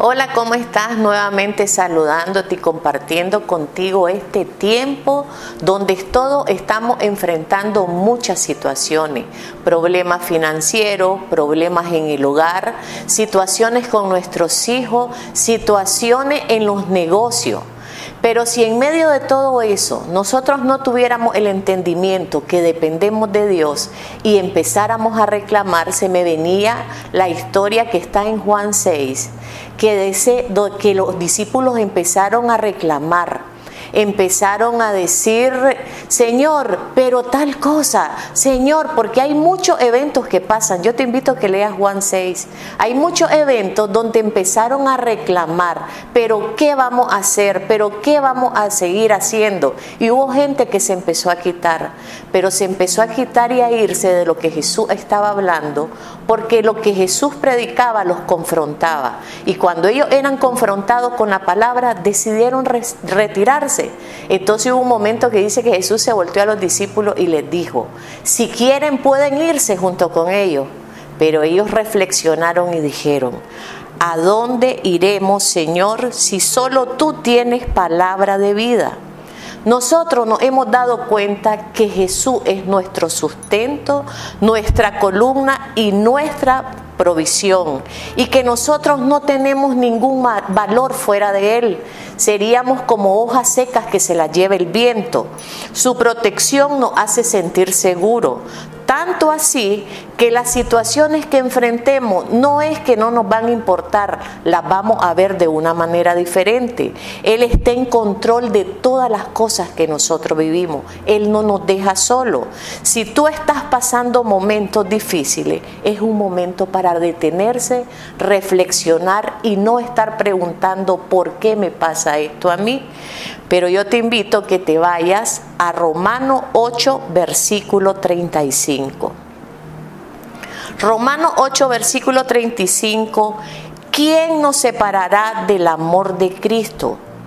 Hola, ¿cómo estás? Nuevamente saludándote y compartiendo contigo este tiempo donde todos estamos enfrentando muchas situaciones, problemas financieros, problemas en el hogar, situaciones con nuestros hijos, situaciones en los negocios. Pero si en medio de todo eso nosotros no tuviéramos el entendimiento que dependemos de Dios y empezáramos a reclamar, se me venía la historia que está en Juan 6, que, que los discípulos empezaron a reclamar empezaron a decir, Señor, pero tal cosa, Señor, porque hay muchos eventos que pasan. Yo te invito a que leas Juan 6. Hay muchos eventos donde empezaron a reclamar, pero ¿qué vamos a hacer? ¿Pero qué vamos a seguir haciendo? Y hubo gente que se empezó a quitar, pero se empezó a quitar y a irse de lo que Jesús estaba hablando, porque lo que Jesús predicaba los confrontaba. Y cuando ellos eran confrontados con la palabra, decidieron retirarse entonces hubo un momento que dice que Jesús se volteó a los discípulos y les dijo, si quieren pueden irse junto con ellos. Pero ellos reflexionaron y dijeron, ¿a dónde iremos, Señor, si solo tú tienes palabra de vida? Nosotros nos hemos dado cuenta que Jesús es nuestro sustento, nuestra columna y nuestra provisión y que nosotros no tenemos ningún valor fuera de Él. Seríamos como hojas secas que se las lleva el viento. Su protección nos hace sentir seguro. Tanto así que las situaciones que enfrentemos no es que no nos van a importar, las vamos a ver de una manera diferente. Él está en control de todas las cosas que nosotros vivimos. Él no nos deja solo. Si tú estás pasando momentos difíciles, es un momento para detenerse, reflexionar y no estar preguntando por qué me pasa esto a mí. Pero yo te invito a que te vayas a Romano 8, versículo 35. Romano 8, versículo 35. ¿Quién nos separará del amor de Cristo?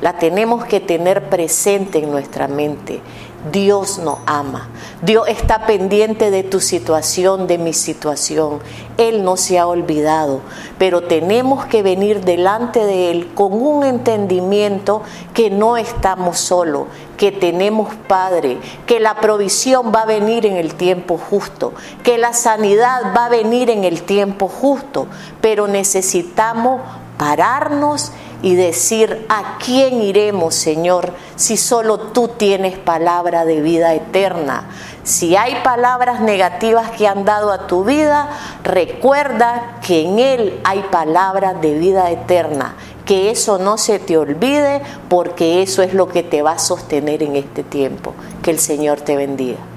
la tenemos que tener presente en nuestra mente. Dios nos ama. Dios está pendiente de tu situación, de mi situación. Él no se ha olvidado, pero tenemos que venir delante de Él con un entendimiento que no estamos solos, que tenemos Padre, que la provisión va a venir en el tiempo justo, que la sanidad va a venir en el tiempo justo, pero necesitamos pararnos y decir, ¿a quién iremos, Señor, si solo tú tienes palabra de vida eterna? Si hay palabras negativas que han dado a tu vida, recuerda que en Él hay palabras de vida eterna. Que eso no se te olvide porque eso es lo que te va a sostener en este tiempo. Que el Señor te bendiga.